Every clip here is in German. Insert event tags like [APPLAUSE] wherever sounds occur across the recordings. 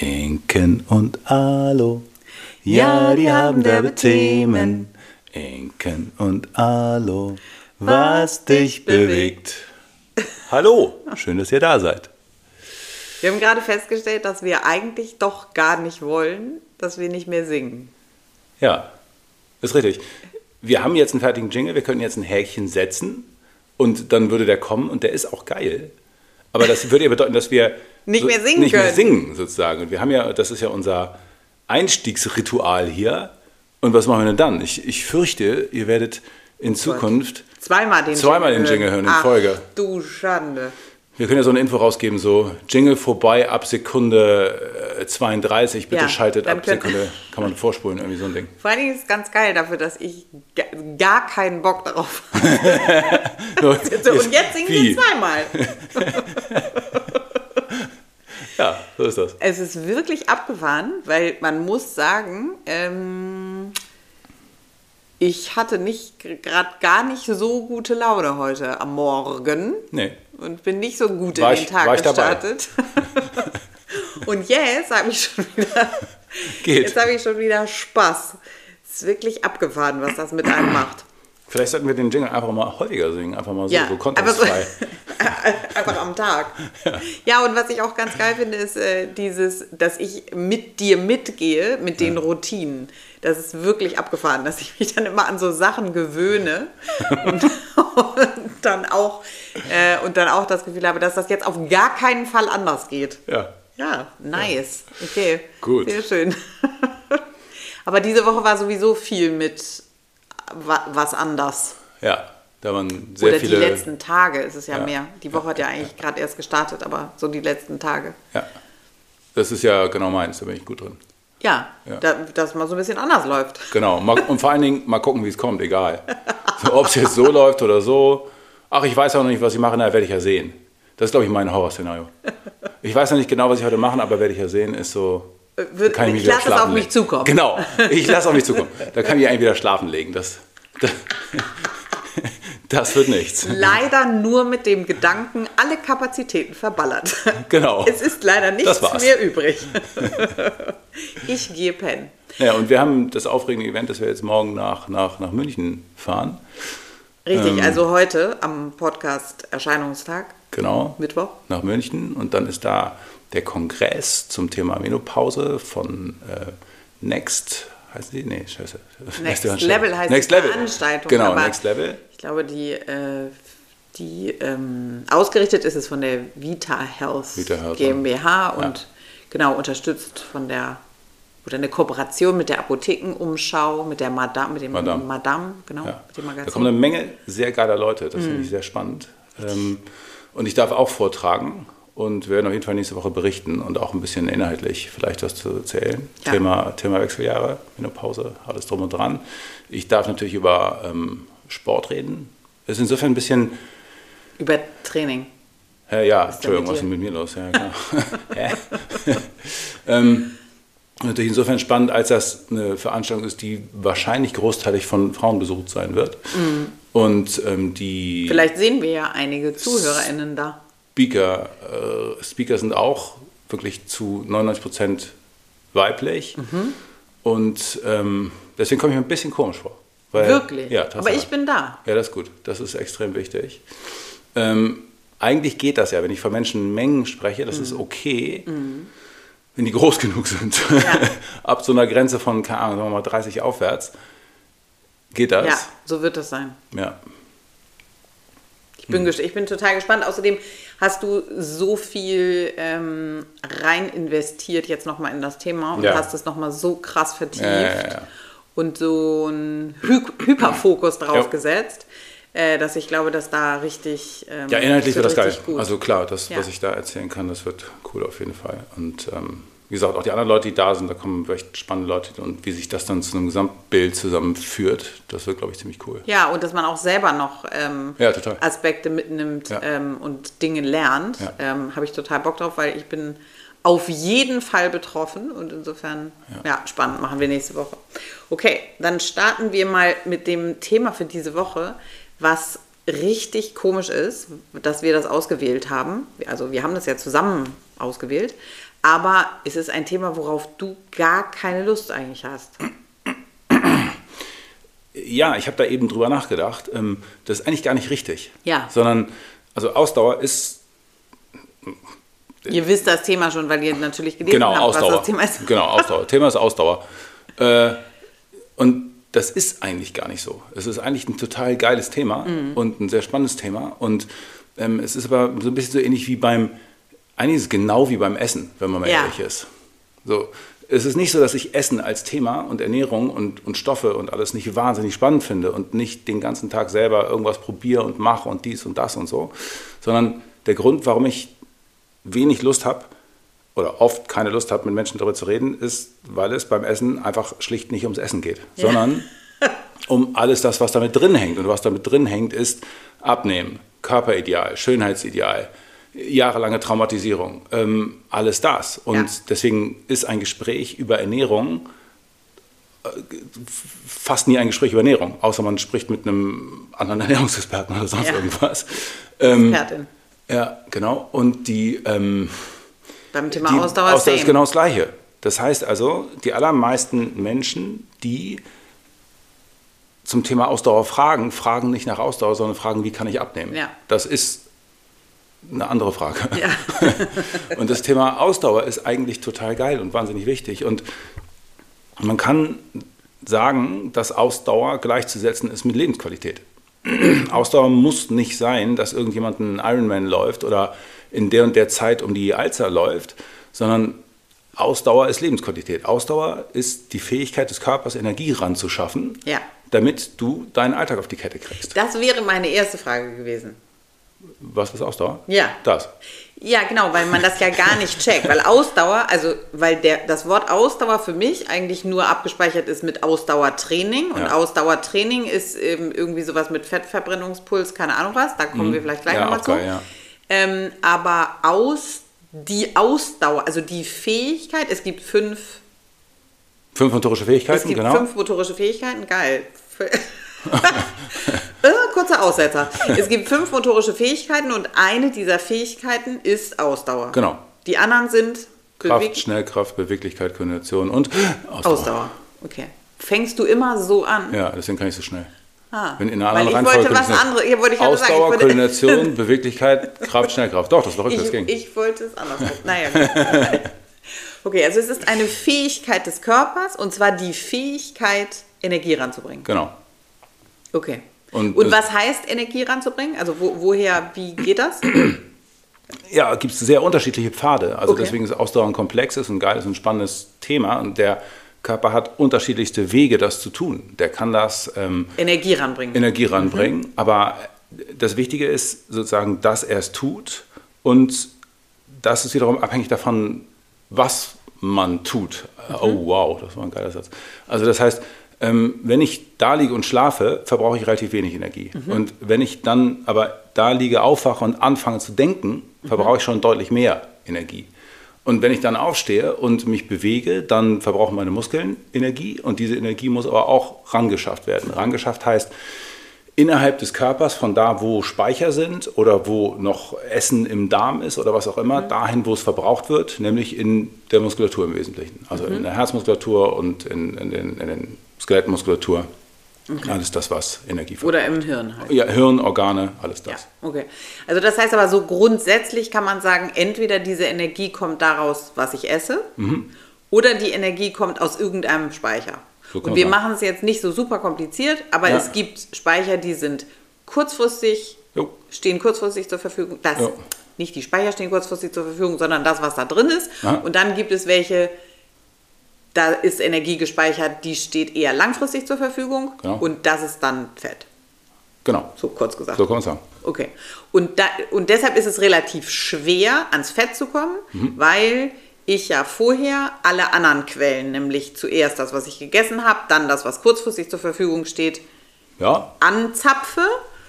Inken und Alo. Ja, die haben derbe Themen. Inken und Alo. Was dich bewegt. Hallo, schön, dass ihr da seid. Wir haben gerade festgestellt, dass wir eigentlich doch gar nicht wollen, dass wir nicht mehr singen. Ja, ist richtig. Wir haben jetzt einen fertigen Jingle, wir könnten jetzt ein Häkchen setzen und dann würde der kommen und der ist auch geil. Aber das würde ja bedeuten, dass wir Nicht mehr singen nicht mehr können. singen sozusagen. Und wir haben ja, das ist ja unser Einstiegsritual hier. Und was machen wir denn dann? Ich, ich fürchte, ihr werdet in Zukunft Zweimal den Zweimal den Jingle hören in Ach, Folge. Du Schande. Wir können ja so eine Info rausgeben, so Jingle vorbei ab Sekunde äh, 32, bitte Ja, schaltet ab Sekunde, kann man vorspulen, irgendwie so ein Ding. Vor allen Dingen ist es ganz geil dafür, dass ich ga- gar keinen Bock darauf [LAUGHS] habe. [LAUGHS] So, und jetzt singen wir zweimal. [LAUGHS] Ja, so ist das. Es ist wirklich abgefahren, weil man muss sagen, ähm, ich hatte nicht gerade gar nicht so gute Laune heute am Morgen Nee. und bin nicht so gut War in den Tag ich dabei? gestartet. [LAUGHS] und jetzt habe ich schon wieder Geht. jetzt habe ich schon wieder Spaß. Es ist wirklich abgefahren, was das mit einem macht. Vielleicht sollten wir den Jingle einfach mal häufiger singen, einfach mal so, Ja, so kontextfrei. [LAUGHS] einfach am Tag. Ja. und was ich auch ganz geil finde, ist äh, dieses, dass ich mit dir mitgehe, mit den Routinen. Das ist wirklich abgefahren, dass ich mich dann immer an so Sachen gewöhne und, und dann auch äh, und dann auch das Gefühl habe, dass das jetzt auf gar keinen Fall anders geht. Ja. Ja, nice. Okay. Gut. Sehr schön. [LAUGHS] Aber diese Woche war sowieso viel mit was anders. Ja, da waren sehr Oder viele. die letzten Tage ist es ja, Ja. mehr. Die Woche hat ja eigentlich gerade erst gestartet, aber so die letzten Tage. Ja. Das ist ja genau meins, da bin ich gut drin. Ja, Ja. Da, dass mal so ein bisschen anders läuft. Genau. Und vor allen Dingen mal gucken, wie es kommt, egal. [LAUGHS] So, Ob es jetzt so läuft oder so. Ach, ich weiß auch noch nicht, was ich mache, na, werde ich ja sehen. Das ist, glaube ich, mein Horrorszenario. Ich weiß noch nicht genau, was ich heute mache, aber werde ich ja sehen, ist so. Wird- ich wieder lasse es auf mich legen. zukommen. Genau, ich lasse auf mich zukommen. Da kann ich eigentlich wieder schlafen legen. Das, das, [LAUGHS] das wird nichts. Leider nur mit dem Gedanken, alle Kapazitäten verballert. Genau. Es ist leider nichts mehr übrig. [LAUGHS] Ich gehe pennen. Ja, und wir haben das aufregende Event, dass wir jetzt morgen nach, nach, nach München fahren. Richtig, Ähm. also heute am Podcast-Erscheinungstag, Genau. Mittwoch. nach München und dann ist da der Kongress zum Thema Menopause von äh, Next, heißt die? Nee, scheiße. Next. Level heißt Next die Level. Veranstaltung. Genau, aber Next Level. Ich glaube, die, äh, die ähm, ausgerichtet ist es von der Vita Health, Vita Health, GmbH und ja. genau unterstützt von der oder eine Kooperation mit der Apothekenumschau, mit der Madame, mit dem Madame. Madame, genau, Ja. mit dem Da Magazin. kommen eine Menge sehr geiler Leute, das Mhm. finde ich sehr spannend. Ähm, und ich darf auch vortragen und werden auf jeden Fall nächste Woche berichten und auch ein bisschen inhaltlich vielleicht was zu erzählen. Ja. Thema, Thema Wechseljahre, Menopause, alles drum und dran. Ich darf natürlich über ähm, Sport reden. Es ist insofern ein bisschen Über Training. Äh, ja, denn Entschuldigung, was ist denn mit mir los? Ja. [LAUGHS] [LAUGHS] Hä? [LAUGHS] ähm, natürlich insofern spannend, als das eine Veranstaltung ist, die wahrscheinlich großteilig von Frauen besucht sein wird. Und ähm, die Mhm. Vielleicht sehen wir ja einige ZuhörerInnen da. Speaker, äh, Speaker sind auch wirklich zu 99 Prozent weiblich. Mhm. Und ähm, deswegen komme ich mir ein bisschen komisch vor. Weil, Wirklich? Ja, Aber ich bin da. Ja, das ist gut. Das ist extrem wichtig. Ähm, eigentlich geht das ja, wenn ich von Menschenmengen spreche, das ist okay, wenn die groß [LAUGHS] genug sind. Ab so einer Grenze von, keine Ahnung, sagen wir mal 30 aufwärts geht das. Ja, so wird es sein. Ja. Ich Hm. bin, ges- ich bin total gespannt. Außerdem hast du so viel ähm, rein investiert jetzt nochmal in das Thema und Ja. hast es nochmal so krass vertieft Ja, ja, ja, ja. und so einen Hy Hyperfokus drauf Ja. gesetzt, äh, dass ich glaube, dass da richtig. Ähm, Ja, inhaltlich wird das geil. Gut. Also klar, das, Ja. was ich da erzählen kann, das wird cool auf jeden Fall. Und ähm, wie gesagt, auch die anderen Leute, die da sind, da kommen echt spannende Leute und wie sich das dann zu einem Gesamtbild zusammenführt, das wird, glaube ich, ziemlich cool. ja, und dass man auch selber noch ähm, Ja. Aspekte mitnimmt Ja. ähm, und Dinge lernt, Ja. ähm, habe ich total Bock drauf, weil ich bin auf jeden Fall betroffen und insofern, ja. spannend, machen wir nächste Woche. Okay, dann starten wir mal mit dem Thema für diese Woche, was richtig komisch ist, dass wir das ausgewählt haben. Also wir haben das ja zusammen ausgewählt, Aber es ist ein Thema, worauf du gar keine Lust eigentlich hast. Ja, ich habe da eben drüber nachgedacht. Ähm, das ist eigentlich gar nicht richtig. Ja. Sondern, also Ausdauer ist Ihr wisst das Thema schon, weil ihr natürlich gelesen genau, habt, Ausdauer. was das Thema ist. Genau, Ausdauer. Thema ist Ausdauer. Äh, und das ist eigentlich gar nicht so. Es ist eigentlich ein total geiles Thema Mhm. und ein sehr spannendes Thema. Und ähm, es ist aber so ein bisschen so ähnlich wie beim, eigentlich ist es genau wie beim Essen, wenn man mal Ja. ehrlich ist. So, es ist nicht so, dass ich Essen als Thema und Ernährung und, und Stoffe und alles nicht wahnsinnig spannend finde und nicht den ganzen Tag selber irgendwas probiere und mache und dies und das und so, sondern der Grund, warum ich wenig Lust habe oder oft keine Lust habe, mit Menschen darüber zu reden, ist, weil es beim Essen einfach schlicht nicht ums Essen geht, sondern [LAUGHS] um alles das, was damit drin hängt. Und was damit drin hängt, ist Abnehmen, Körperideal, Schönheitsideal, jahrelange Traumatisierung, ähm, alles das. Und Ja. deswegen ist ein Gespräch über Ernährung äh, fast nie ein Gespräch über Ernährung, außer man spricht mit einem anderen [LAUGHS] Ernährungsexperten oder sonst Ja. irgendwas. Ähm, Expertin. ja, genau. Und die, ähm, Beim Thema die Ausdauer, Ausdauer ist genau das Gleiche. Das heißt also, die allermeisten Menschen, die zum Thema Ausdauer fragen, fragen nicht nach Ausdauer, sondern fragen, wie kann ich abnehmen? Ja. Das ist eine andere Frage. Ja. [LAUGHS] und das Thema Ausdauer ist eigentlich total geil und wahnsinnig wichtig. Und man kann sagen, dass Ausdauer gleichzusetzen ist mit Lebensqualität. [CLEARS THROAT] Ausdauer muss nicht sein, dass irgendjemand einen Ironman läuft oder in der und der Zeit um die Alster läuft, sondern Ausdauer ist Lebensqualität. Ausdauer ist die Fähigkeit des Körpers, Energie ranzuschaffen, Ja. damit du deinen Alltag auf die Kette kriegst. Das wäre meine erste Frage gewesen. Was ist Ausdauer? Ja. Das. Ja, genau, weil man das ja gar nicht checkt. Weil Ausdauer, also weil der, das Wort Ausdauer für mich eigentlich nur abgespeichert ist mit Ausdauertraining. Und Ja. Ausdauertraining ist eben irgendwie sowas mit Fettverbrennungspuls, keine Ahnung was. Da kommen wir vielleicht gleich Mhm. Ja, nochmal zu. geil, ja. Ähm, aber aus, die Ausdauer, also die Fähigkeit, es gibt fünf, Fünf motorische es Fähigkeiten, gibt genau. fünf motorische Fähigkeiten, geil. [LAUGHS] Äh, Kurzer Aussetzer. Es gibt fünf motorische Fähigkeiten und eine dieser Fähigkeiten ist Ausdauer. Genau. Die anderen sind Kraft, Beweg- Schnellkraft, Beweglichkeit, Koordination und [GASPS] Ausdauer. Ausdauer. Okay. Fängst du immer so an? Ja, deswegen kann ich so schnell. Ah, Wenn in einer anderen ich wollte Reihenfolge was anderes. Ja, wollte ich sagen. Ausdauer, wollte, Koordination, [LAUGHS] Beweglichkeit, Kraft, Schnellkraft. Doch, das war rückwärts ging. ich wollte es andersrum. Naja. [LAUGHS] Okay, also es ist eine Fähigkeit des Körpers und zwar die Fähigkeit, Energie ranzubringen. Genau. Okay. Und Und, was heißt Energie ranzubringen? Also wo, woher, wie geht das? [CLEARS THROAT] Ja, gibt es sehr unterschiedliche Pfade. Also Okay. deswegen ist Ausdauer ein komplexes und geiles und spannendes Thema. Und der Körper hat unterschiedlichste Wege, das zu tun. Der kann das ähm, Energie ranbringen. Energie ranbringen. Aber das Wichtige ist sozusagen, dass er es tut. Und das ist wiederum abhängig davon, was man tut. Oh, wow, das war ein geiler Satz. Also das heißt, ähm, wenn ich da liege und schlafe, verbrauche ich relativ wenig Energie. Und wenn ich dann aber da liege, aufwache und anfange zu denken, verbrauche ich schon deutlich mehr Energie. Und wenn ich dann aufstehe und mich bewege, dann verbrauchen meine Muskeln Energie und diese Energie muss aber auch rangeschafft werden. Rangeschafft heißt, innerhalb des Körpers, von da, wo Speicher sind oder wo noch Essen im Darm ist oder was auch immer, dahin, wo es verbraucht wird, nämlich in der Muskulatur im Wesentlichen. Also in der Herzmuskulatur und in, in, den, in den Skelettmuskulatur. Alles das, was Energie verbraucht. Oder im Hirn halt. Ja, Hirn, Organe, alles Ja, das. okay. Also das heißt aber so grundsätzlich kann man sagen, entweder diese Energie kommt daraus, was ich esse, Mhm. oder die Energie kommt aus irgendeinem Speicher. So Und wir machen es jetzt nicht so super kompliziert, aber Ja. es gibt Speicher, die sind kurzfristig, Jo. stehen kurzfristig zur Verfügung. Das, Ja. Nicht die Speicher stehen kurzfristig zur Verfügung, sondern das, was da drin ist. Ja. Und dann gibt es welche, da ist Energie gespeichert, die steht eher langfristig zur Verfügung. Genau. Und das ist dann Fett. Genau, So kurz gesagt. so kann man sagen. Okay. Und, da, und deshalb ist es relativ schwer, ans Fett zu kommen, Mhm. weil ich ja vorher alle anderen Quellen, nämlich zuerst das, was ich gegessen habe, dann das, was kurzfristig zur Verfügung steht, Ja, anzapfe.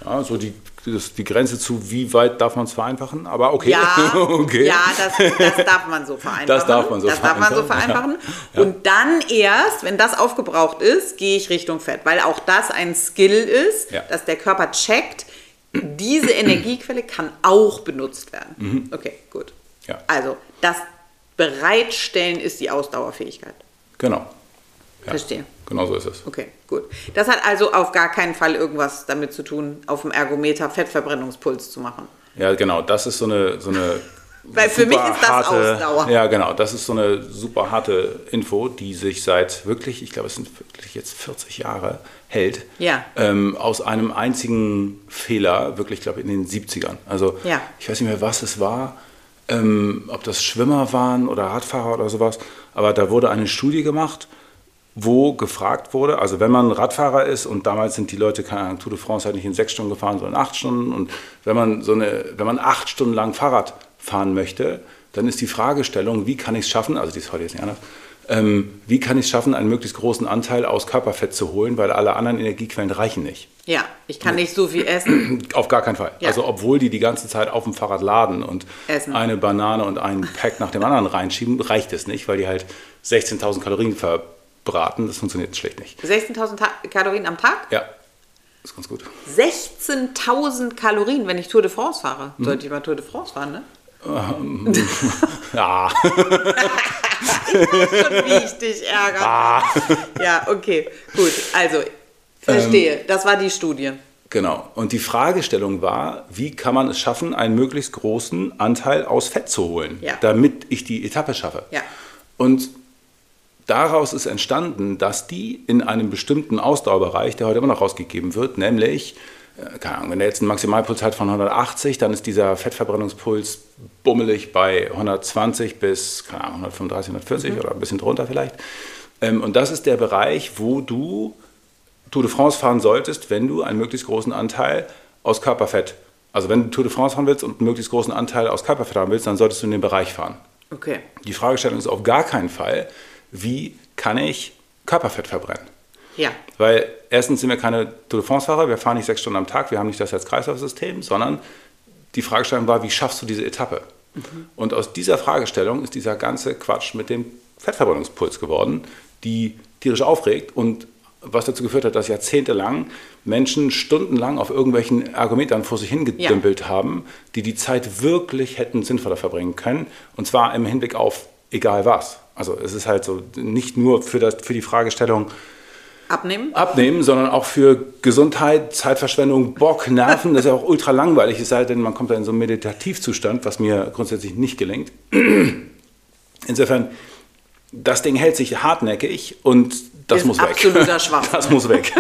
ja so die, das, die Grenze zu, wie weit darf man es vereinfachen, aber okay. Ja, [LAUGHS] okay. ja das, das darf man so vereinfachen. Das darf man so das darf man so vereinfachen, vereinfachen. ja. Und dann erst, wenn das aufgebraucht ist, gehe ich Richtung Fett, weil auch das ein Skill ist, Ja. dass der Körper checkt, diese Energiequelle kann auch benutzt werden. Okay, gut. Mhm. Ja. Also, das bereitstellen ist die Ausdauerfähigkeit. Genau. Verstehe. Genau so ist es. Okay, gut. Das hat also auf gar keinen Fall irgendwas damit zu tun, auf dem Ergometer Fettverbrennungspuls zu machen. Ja, genau. Das ist so eine, so eine [LAUGHS] Weil für mich ist das harte, Ausdauer. Ja, genau. Das ist so eine super harte Info, die sich seit wirklich, ich glaube, es sind wirklich jetzt 40 Jahre hält. Ja. Ähm, aus einem einzigen Fehler, wirklich, glaube ich, in den 70ern. Also, ja. ich weiß nicht mehr, was es war. Ähm, ob das Schwimmer waren oder Radfahrer oder sowas. Aber da wurde eine Studie gemacht wo gefragt wurde, also wenn man Radfahrer ist und damals sind die Leute, keine Ahnung, Tour de France halt nicht in sechs Stunden gefahren, sondern acht Stunden und wenn man so eine, wenn man acht Stunden lang Fahrrad fahren möchte, dann ist die Fragestellung, wie kann ich es schaffen, also die ist heute jetzt nicht anders, ähm, wie kann ich es schaffen, einen möglichst großen Anteil aus Körperfett zu holen, weil alle anderen Energiequellen reichen nicht. Ja, ich kann nicht so viel essen. [CLEARS THROAT] Auf gar keinen Fall. Ja. Also obwohl die die ganze Zeit auf dem Fahrrad laden und essen. eine Banane und einen Pack nach dem anderen reinschieben, reicht es nicht, weil die halt 16.000 Kalorien ver braten, das funktioniert schlecht nicht. 16.000 Kalorien am Tag? Ja, ist ganz gut. 16.000 Kalorien, wenn ich Tour de France fahre. Mhm. Sollte ich mal Tour de France fahren, ne? Ähm, [LAUGHS] ja. ich weiß schon, wie ich dich ärgere. Ah. Ja, okay, gut. Also, verstehe. Ähm, das war die Studie. Genau. Und die Fragestellung war, wie kann man es schaffen, einen möglichst großen Anteil aus Fett zu holen, ja. damit ich die Etappe schaffe. Ja. Und daraus ist entstanden, dass die in einem bestimmten Ausdauerbereich, der heute immer noch rausgegeben wird, nämlich, äh, keine Ahnung, wenn der jetzt einen Maximalpuls hat von 180, dann ist dieser Fettverbrennungspuls bummelig bei 120 bis, keine Ahnung, 135, 140 mhm. oder ein bisschen drunter vielleicht. Ähm, und das ist der Bereich, wo du Tour de France fahren solltest, wenn du einen möglichst großen Anteil aus Körperfett, also wenn du Tour de France fahren willst und einen möglichst großen Anteil aus Körperfett haben willst, dann solltest du in den Bereich fahren. Okay. Die Fragestellung ist auf gar keinen Fall, wie kann ich Körperfett verbrennen? Ja. Weil erstens sind wir keine Tour de France-Fahrer, wir fahren nicht sechs Stunden am Tag, wir haben nicht das als Kreislaufsystem, sondern die Fragestellung war, wie schaffst du diese Etappe? Mhm. Und aus dieser Fragestellung ist dieser ganze Quatsch mit dem Fettverbrennungspuls geworden, die tierisch aufregt und was dazu geführt hat, dass jahrzehntelang Menschen stundenlang auf irgendwelchen Ergometern vor sich hingedümpelt ja. haben, die die Zeit wirklich hätten sinnvoller verbringen können. Und zwar im Hinblick auf egal was. Also es ist halt so nicht nur für, das, für die Fragestellung abnehmen. abnehmen, sondern auch für Gesundheit, Zeitverschwendung, Bock, Nerven. Das ist ja auch ultra langweilig, es sei denn, man kommt da in so einen Meditativzustand, was mir grundsätzlich nicht gelingt. [CLEARS THROAT] Insofern, das Ding hält sich hartnäckig und das muss weg. Absoluter Schwachsinn. Das muss weg.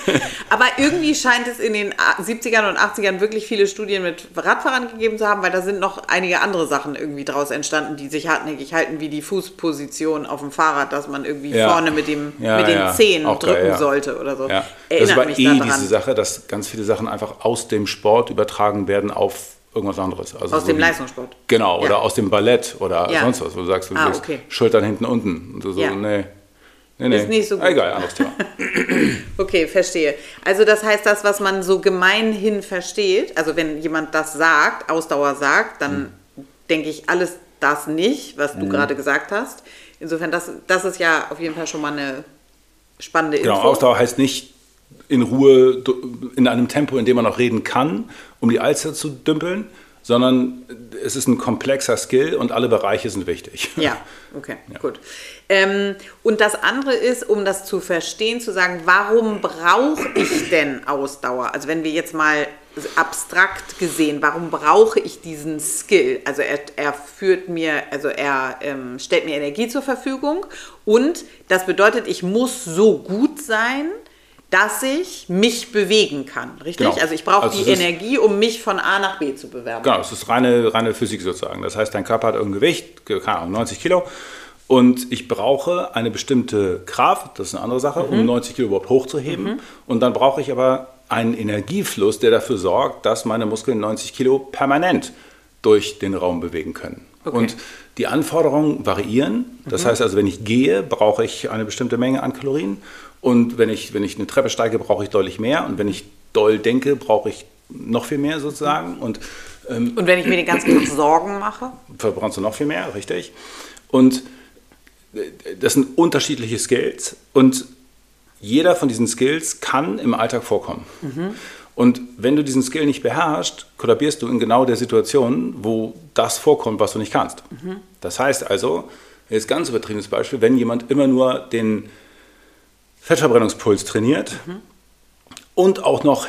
[LAUGHS] Aber irgendwie scheint es in den 70ern und 80ern wirklich viele Studien mit Radfahrern gegeben zu haben, weil da sind noch einige andere Sachen irgendwie draus entstanden, die sich hartnäckig halten, wie die Fußposition auf dem Fahrrad, dass man irgendwie ja. vorne mit, dem, ja, mit den ja. Zehen Auch drücken geil, sollte oder so. Ja. das war eh daran. diese Sache, dass ganz viele Sachen einfach aus dem Sport übertragen werden auf irgendwas anderes. Also aus so dem wie, Leistungssport. Genau, oder aus dem Ballett oder sonst was, wo du sagst, du ah, okay. Schultern hinten unten. Und so, nee. Nee, nee. Ist nicht so gut. Egal, anderes Thema. [CLEARS THROAT] okay, verstehe. Also das heißt, das, was man so gemeinhin versteht, also wenn jemand das sagt, Ausdauer sagt, dann hm. denke ich alles das nicht, was du hm. gerade gesagt hast. Insofern, das, das ist ja auf jeden Fall schon mal eine spannende genau, Info. Genau, Ausdauer heißt nicht in Ruhe, in einem Tempo, in dem man noch reden kann, um die Alster zu dümpeln, sondern es ist ein komplexer Skill und alle Bereiche sind wichtig. Ja, [LAUGHS] okay, ja. gut. Ähm, und das andere ist, um das zu verstehen, zu sagen, warum brauche ich denn Ausdauer? Also wenn wir jetzt mal abstrakt gesehen, warum brauche ich diesen Skill? Also er, er führt mir, also er ähm, stellt mir Energie zur Verfügung und das bedeutet, ich muss so gut sein, dass ich mich bewegen kann, richtig? Genau. Also ich brauche also die Energie, um mich von A nach B zu bewerben. Genau, es ist reine, reine Physik sozusagen. Das heißt, dein Körper hat irgendein Gewicht, keine Ahnung, 90 Kilo. Und ich brauche eine bestimmte Kraft, das ist eine andere Sache, mhm. um 90 Kilo überhaupt hochzuheben. Mhm. Und dann brauche ich aber einen Energiefluss, der dafür sorgt, dass meine Muskeln 90 Kilo permanent durch den Raum bewegen können. Okay. Und die Anforderungen variieren. Das mhm. heißt also, wenn ich gehe, brauche ich eine bestimmte Menge an Kalorien. Und wenn ich, wenn ich eine Treppe steige, brauche ich deutlich mehr. Und wenn ich doll denke, brauche ich noch viel mehr sozusagen. Und, ähm, und wenn ich mir den ganzen Tag Sorgen mache? Verbrauchst du noch viel mehr, richtig. Und äh, das sind unterschiedliche Skills. Und jeder von diesen Skills kann im Alltag vorkommen. Mhm. Und wenn du diesen Skill nicht beherrschst, kollabierst du in genau der Situation, wo das vorkommt, was du nicht kannst. Mhm. Das heißt also, jetzt ganz übertriebenes Beispiel, wenn jemand immer nur den Fettverbrennungspuls trainiert mhm. und auch noch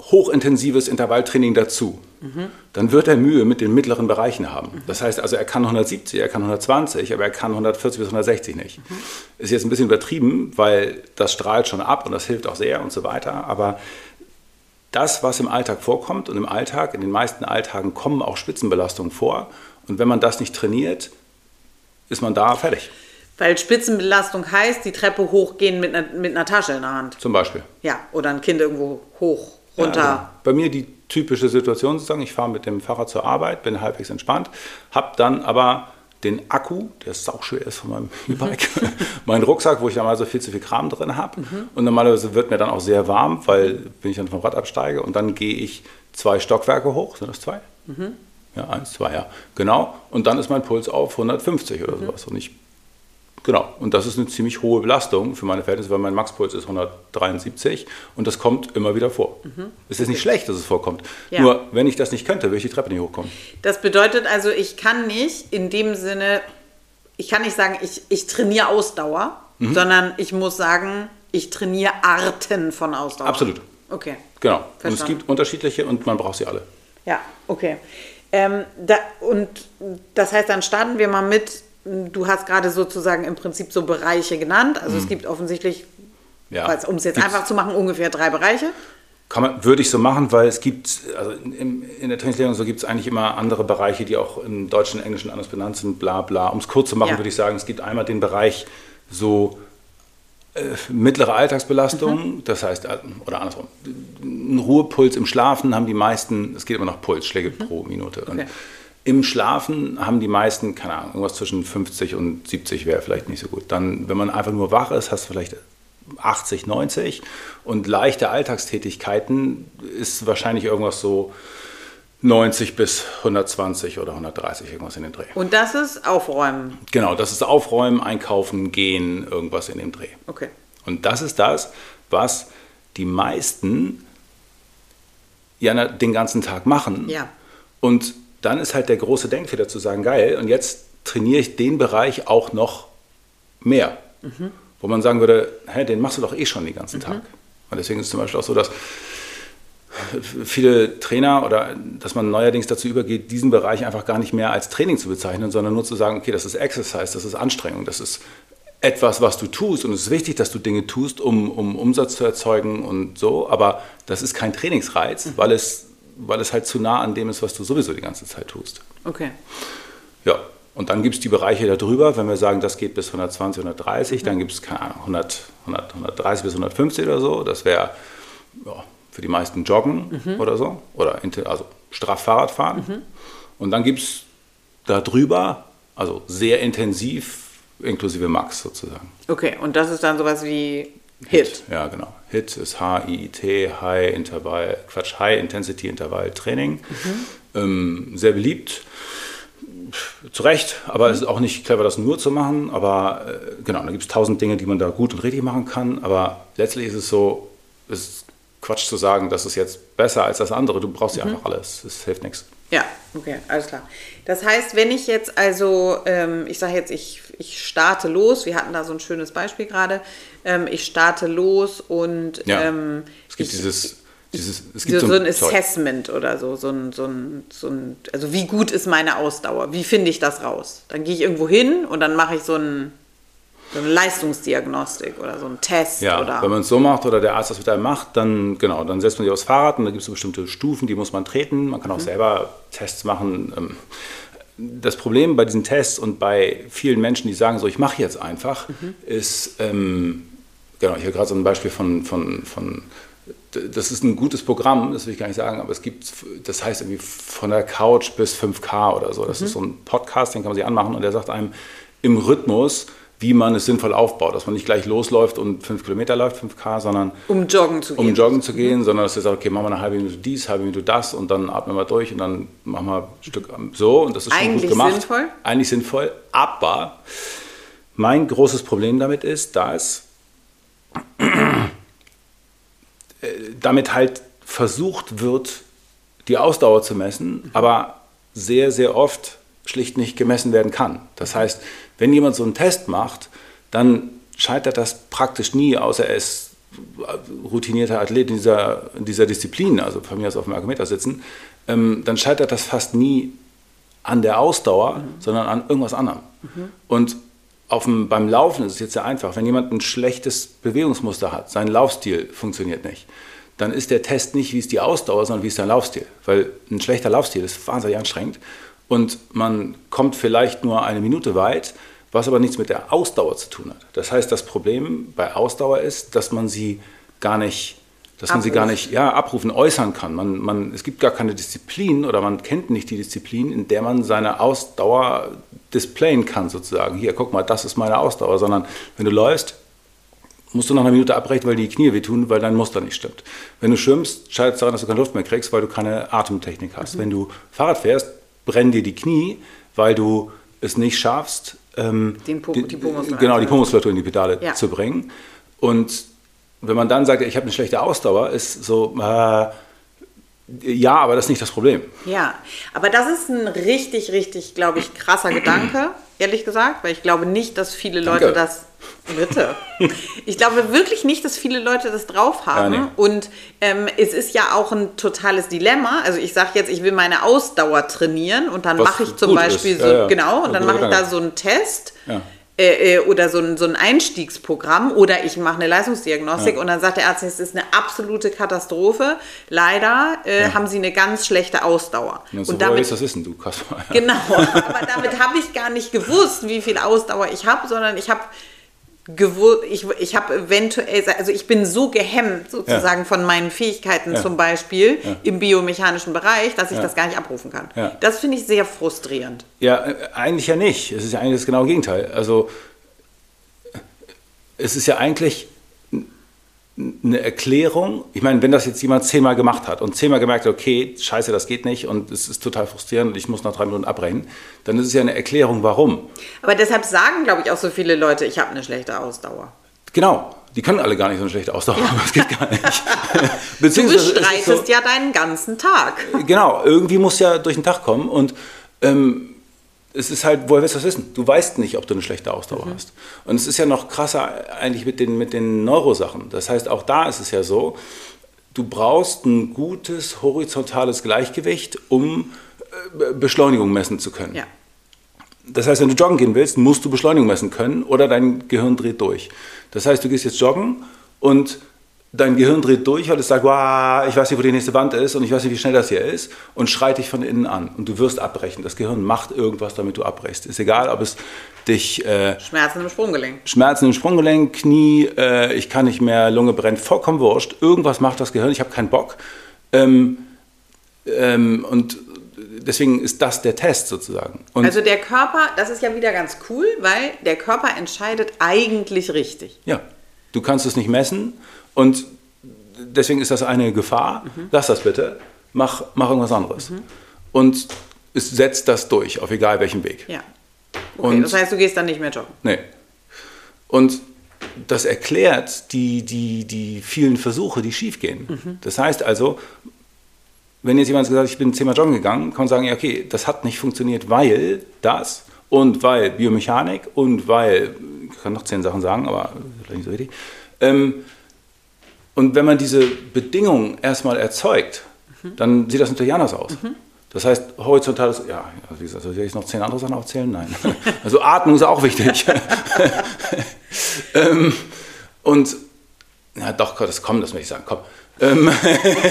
hochintensives Intervalltraining dazu, mhm. dann wird er Mühe mit den mittleren Bereichen haben. Mhm. Das heißt also, er kann 170, er kann 120, aber er kann 140 bis 160 nicht. Mhm. Ist jetzt ein bisschen übertrieben, weil das strahlt schon ab und das hilft auch sehr und so weiter, aber das, was im Alltag vorkommt und im Alltag, in den meisten Alltagen kommen auch Spitzenbelastungen vor und wenn man das nicht trainiert, ist man da fertig. Weil Spitzenbelastung heißt, die Treppe hochgehen mit einer, mit einer Tasche in der Hand. Zum Beispiel. Ja, oder ein Kind irgendwo hoch, runter. Ja, genau. Bei mir die typische Situation sozusagen, ich fahre mit dem Fahrrad zur Arbeit, bin halbwegs entspannt, habe dann aber den Akku, der sauschwer ist von meinem [LAUGHS] E-Bike, [LAUGHS] meinen Rucksack, wo ich normalerweise viel zu viel Kram drin habe. Mhm. Und normalerweise wird mir dann auch sehr warm, weil wenn ich dann vom Rad absteige und dann gehe ich zwei Stockwerke hoch, sind das zwei? Mhm. Ja, eins, zwei, ja. Genau. Und dann ist mein Puls auf 150 oder mhm. sowas. Und ich Genau, und das ist eine ziemlich hohe Belastung für meine Verhältnisse, weil mein Maxpuls ist 173 und das kommt immer wieder vor. Mhm. Es ist nicht schlecht, dass es vorkommt. Ja. Nur, wenn ich das nicht könnte, würde ich die Treppe nicht hochkommen. Das bedeutet also, ich kann nicht in dem Sinne, ich kann nicht sagen, ich, ich trainiere Ausdauer, mhm. sondern ich muss sagen, ich trainiere Arten von Ausdauer. Absolut. Okay. Genau. Verstanden. Und es gibt unterschiedliche und man braucht sie alle. Ja, okay. Ähm, da, und das heißt, dann starten wir mal mit du hast gerade sozusagen im Prinzip so Bereiche genannt. Also mhm. es gibt offensichtlich, ja. um es jetzt Gibt's einfach zu machen, ungefähr drei Bereiche. Kann man, würde ich so machen, weil es gibt, also in, in der Trainingslehre so gibt es eigentlich immer andere Bereiche, die auch im Deutschen und Englischen anders benannt sind, bla bla. Um es kurz zu machen, ja. würde ich sagen, es gibt einmal den Bereich so äh, mittlere Alltagsbelastung, mhm. das heißt, äh, oder andersrum, ein Ruhepuls im Schlafen haben die meisten, es geht immer noch Pulsschläge mhm. pro Minute. Okay. Und im Schlafen haben die meisten, keine Ahnung, irgendwas zwischen 50 und 70 wäre vielleicht nicht so gut. Dann, wenn man einfach nur wach ist, hast du vielleicht 80, 90 und leichte Alltagstätigkeiten ist wahrscheinlich irgendwas so 90 bis 120 oder 130, irgendwas in den Dreh. Und das ist Aufräumen? Genau, das ist Aufräumen, Einkaufen, Gehen, irgendwas in dem Dreh. Okay. Und das ist das, was die meisten ja den ganzen Tag machen. Ja. Und dann ist halt der große Denkfehler zu sagen, geil, und jetzt trainiere ich den Bereich auch noch mehr. Mhm. Wo man sagen würde, hä, den machst du doch eh schon den ganzen mhm. Tag. Und deswegen ist es zum Beispiel auch so, dass viele Trainer oder dass man neuerdings dazu übergeht, diesen Bereich einfach gar nicht mehr als Training zu bezeichnen, sondern nur zu sagen, okay, das ist Exercise, das ist Anstrengung, das ist etwas, was du tust und es ist wichtig, dass du Dinge tust, um, um Umsatz zu erzeugen und so, aber das ist kein Trainingsreiz, mhm. weil es weil es halt zu nah an dem ist, was du sowieso die ganze Zeit tust. Okay. Ja, und dann gibt es die Bereiche darüber, wenn wir sagen, das geht bis 120, 130, mhm. dann gibt es, keine Ahnung, 100, 100, 130 bis 150 oder so. Das wäre ja, für die meisten Joggen mhm. oder so. Oder also straff Fahrradfahren. Mhm. Und dann gibt es darüber, also sehr intensiv, inklusive Max sozusagen. Okay, und das ist dann sowas wie HIT. Ja, genau. HIT ist H-I-T, High Intervall, Quatsch, High Intensity Intervall Training. Mhm. Ähm, sehr beliebt. Zu Recht, aber mhm. es ist auch nicht clever, das nur zu machen. Aber äh, genau, da gibt es tausend Dinge, die man da gut und richtig machen kann. Aber letztlich ist es so, es ist Quatsch zu sagen, das ist jetzt besser als das andere. Du brauchst ja mhm. einfach alles. Es hilft nichts. Ja, okay, alles klar. Das heißt, wenn ich jetzt also, ähm, ich sage jetzt, ich, ich starte los, wir hatten da so ein schönes Beispiel gerade, ähm, ich starte los und ja, ähm, es gibt ich, dieses, dieses es gibt so, so, ein Assessment oder so, so ein, so, ein, so ein, also wie gut ist meine Ausdauer, wie finde ich das raus? Dann gehe ich irgendwo hin und dann mache ich so ein so eine Leistungsdiagnostik oder so ein Test. Ja, oder wenn man es so macht oder der Arzt das wieder macht, dann genau, dann setzt man sich aufs Fahrrad und da gibt es so bestimmte Stufen, die muss man treten. Man kann auch mhm. selber Tests machen. Ähm, das Problem bei diesen Tests und bei vielen Menschen, die sagen so, ich mache jetzt einfach, mhm. ist, ähm, genau, ich habe gerade so ein Beispiel von, von, von, das ist ein gutes Programm, das will ich gar nicht sagen, aber es gibt, das heißt irgendwie von der Couch bis 5K oder so. Das mhm. ist so ein Podcast, den kann man sich anmachen und der sagt einem im Rhythmus, wie man es sinnvoll aufbaut, dass man nicht gleich losläuft und fünf Kilometer läuft, 5K, sondern um joggen zu gehen, um joggen zu gehen, mhm. sondern dass er sagt, okay, machen wir eine halbe Minute dies, halbe Minute das und dann atmen wir durch und dann machen wir ein Stück so und das ist schon Eigentlich gut gemacht. sinnvoll. Eigentlich sinnvoll, aber mein großes Problem damit ist, dass damit halt versucht wird, die Ausdauer zu messen, aber sehr, sehr oft schlicht nicht gemessen werden kann. Das heißt, wenn jemand so einen Test macht, dann scheitert das praktisch nie, außer er ist routinierter Athlet in dieser, in dieser Disziplin, also von mir aus auf dem Ergometer sitzen, ähm, dann scheitert das fast nie an der Ausdauer, mhm. sondern an irgendwas anderem. Mhm. Und auf dem, beim Laufen ist es jetzt sehr einfach. Wenn jemand ein schlechtes Bewegungsmuster hat, sein Laufstil funktioniert nicht, dann ist der Test nicht, wie ist die Ausdauer, sondern wie ist dein Laufstil. Weil ein schlechter Laufstil ist wahnsinnig anstrengend und man kommt vielleicht nur eine Minute weit, was aber nichts mit der Ausdauer zu tun hat. Das heißt, das Problem bei Ausdauer ist, dass man sie gar nicht, dass man sie gar nicht ja, abrufen, äußern kann. Man, man, es gibt gar keine Disziplin oder man kennt nicht die Disziplin, in der man seine Ausdauer displayen kann, sozusagen. Hier, guck mal, das ist meine Ausdauer. Sondern wenn du läufst, musst du nach einer Minute abbrechen, weil die Knie wehtun, weil dein Muster nicht stimmt. Wenn du schwimmst, scheitert es daran, dass du keine Luft mehr kriegst, weil du keine Atemtechnik hast. Mhm. Wenn du Fahrrad fährst, brennen dir die Knie, weil du es nicht schaffst, ähm, po die, die genau, die Po-Muskulatur in die Pedale ja. zu bringen. Und wenn man dann sagt, ich habe eine schlechte Ausdauer, ist so, äh, ja, aber das ist nicht das Problem. Ja, aber das ist ein richtig, richtig, glaube ich, krasser Gedanke, ehrlich gesagt, weil ich glaube nicht, dass viele Leute Danke. das. Bitte. Ich glaube wirklich nicht, dass viele Leute das drauf haben. Ja, nee. Und ähm, es ist ja auch ein totales Dilemma. Also ich sage jetzt, ich will meine Ausdauer trainieren und dann mache ich zum Beispiel ist. so, ja, ja. genau, und dann mache ich da so einen Test. Äh, äh, oder so ein, so ein Einstiegsprogramm oder ich mache eine Leistungsdiagnostik ja. und dann sagt der Arzt, es ist eine absolute Katastrophe. Leider äh, ja. haben sie eine ganz schlechte Ausdauer. Ja, so und damit ist das wissen, du Kaspar. Genau, [LAUGHS] aber damit habe ich gar nicht gewusst, wie viel Ausdauer ich habe, sondern ich habe ich, ich habe eventuell, also ich bin so gehemmt sozusagen ja. von meinen Fähigkeiten ja. zum Beispiel ja. im biomechanischen Bereich, dass ich das gar nicht abrufen kann. Das finde ich sehr frustrierend. Ja, äh, eigentlich ja nicht. Es ist ja eigentlich das genaue Gegenteil. Also es ist ja eigentlich eine Erklärung. Ich meine, wenn das jetzt jemand zehnmal gemacht hat und zehnmal gemerkt hat, okay, scheiße, das geht nicht und es ist total frustrierend und ich muss nach drei Minuten abbrennen, dann ist es ja eine Erklärung, warum. Aber deshalb sagen, glaube ich, auch so viele Leute, ich habe eine schlechte Ausdauer. Genau. Die können alle gar nicht so eine schlechte Ausdauer haben, das geht gar nicht. [LAUGHS] du bestreitest so, ja deinen ganzen Tag. Genau, irgendwie muss ja durch den Tag kommen und ähm, es ist halt, woher willst du das wissen? Du weißt nicht, ob du eine schlechte Ausdauer mhm. hast. Und es ist ja noch krasser eigentlich mit den, mit den Neurosachen. Das heißt, auch da ist es ja so, du brauchst ein gutes horizontales Gleichgewicht, um äh, Beschleunigung messen zu können. Ja. Das heißt, wenn du joggen gehen willst, musst du Beschleunigung messen können oder dein Gehirn dreht durch. Das heißt, du gehst jetzt joggen und dein Gehirn dreht durch, weil es sagt, wow, ich weiß nicht, wo die nächste Wand ist und ich weiß nicht, wie schnell das hier ist und schreit dich von innen an und du wirst abbrechen. Das Gehirn macht irgendwas, damit du abbrechst. Ist egal, ob es dich... Äh, Schmerzen im Sprunggelenk. Schmerzen im Sprunggelenk, Knie, äh, ich kann nicht mehr, Lunge brennt, vollkommen wurscht. Irgendwas macht das Gehirn, ich habe keinen Bock. Ähm, ähm, und deswegen ist das der Test sozusagen. Und also der Körper, das ist ja wieder ganz cool, weil der Körper entscheidet eigentlich richtig. Ja, du kannst es nicht messen und deswegen ist das eine Gefahr. Mhm. Lass das bitte. Mach, mach irgendwas anderes. Mhm. Und es setzt das durch, auf egal welchem Weg. Ja. Okay, und, das heißt, du gehst dann nicht mehr joggen. Nee. Und das erklärt die, die, die vielen Versuche, die schiefgehen. Mhm. Das heißt also, wenn jetzt jemand gesagt hat, ich bin zehnmal joggen gegangen, kann man sagen, ja, okay, das hat nicht funktioniert, weil das und weil Biomechanik und weil, ich kann noch zehn Sachen sagen, aber vielleicht nicht so richtig, ähm, und wenn man diese Bedingungen erstmal erzeugt, mhm. dann sieht das natürlich anders aus. Mhm. Das heißt, horizontales, ja, wie gesagt, soll ich noch zehn andere Sachen aufzählen? Nein. [LAUGHS] Also Atmung ist auch wichtig. [LAUGHS] ähm, und, ja doch, das kommt, das möchte ich sagen, komm. Ähm,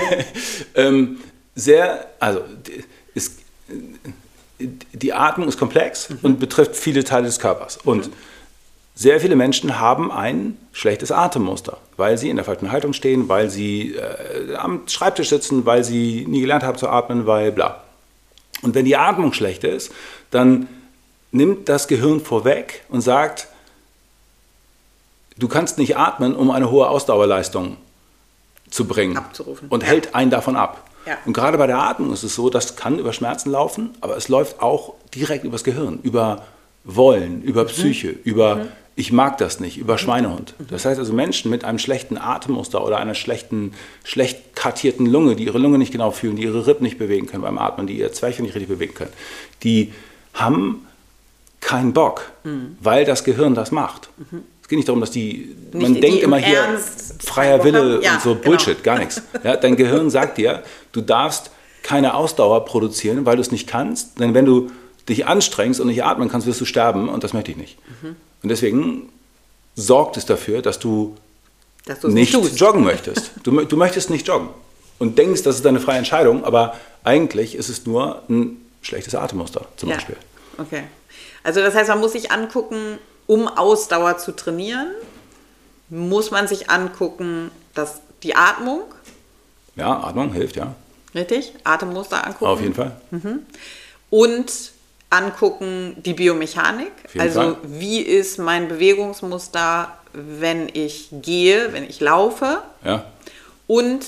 [LAUGHS] ähm, sehr, also, ist, die Atmung ist komplex mhm. und betrifft viele Teile des Körpers. Und mhm. Sehr viele Menschen haben ein schlechtes Atemmuster, weil sie in der falschen Haltung stehen, weil sie äh, am Schreibtisch sitzen, weil sie nie gelernt haben zu atmen, weil bla. Und wenn die Atmung schlecht ist, dann nimmt das Gehirn vorweg und sagt, du kannst nicht atmen, um eine hohe Ausdauerleistung zu bringen. Abzurufen. Und hält einen davon ab. Ja. Und gerade bei der Atmung ist es so, das kann über Schmerzen laufen, aber es läuft auch direkt übers Gehirn, über Wollen, über Psyche, mhm. über ich mag das nicht, über Schweinehund. Das heißt also Menschen mit einem schlechten Atemmuster oder einer schlechten, schlecht kartierten Lunge, die ihre Lunge nicht genau fühlen, die ihre Rippen nicht bewegen können beim Atmen, die ihr Zwerchfell nicht richtig bewegen können, die haben keinen Bock, mhm. weil das Gehirn das macht. Mhm. Es geht nicht darum, dass die, man nicht, denkt die immer hier, freier Wille ja, und so genau. Bullshit, gar [LAUGHS] nichts. Ja, dein Gehirn sagt dir, du darfst keine Ausdauer produzieren, weil du es nicht kannst, denn wenn du dich anstrengst und nicht atmen kannst, wirst du sterben und das möchte ich nicht. Mhm. Und deswegen sorgt es dafür, dass du dass nicht tust. joggen möchtest. Du, du möchtest nicht joggen und denkst, das ist deine freie Entscheidung, aber eigentlich ist es nur ein schlechtes Atemmuster zum ja. Beispiel. Okay. Also das heißt, man muss sich angucken, um Ausdauer zu trainieren, muss man sich angucken, dass die Atmung. Ja, Atmung hilft, ja. Richtig? Atemmuster angucken. Auf jeden Fall. Mhm. Und angucken die Biomechanik. Also Fall. wie ist mein Bewegungsmuster, wenn ich gehe, wenn ich laufe. Ja. Und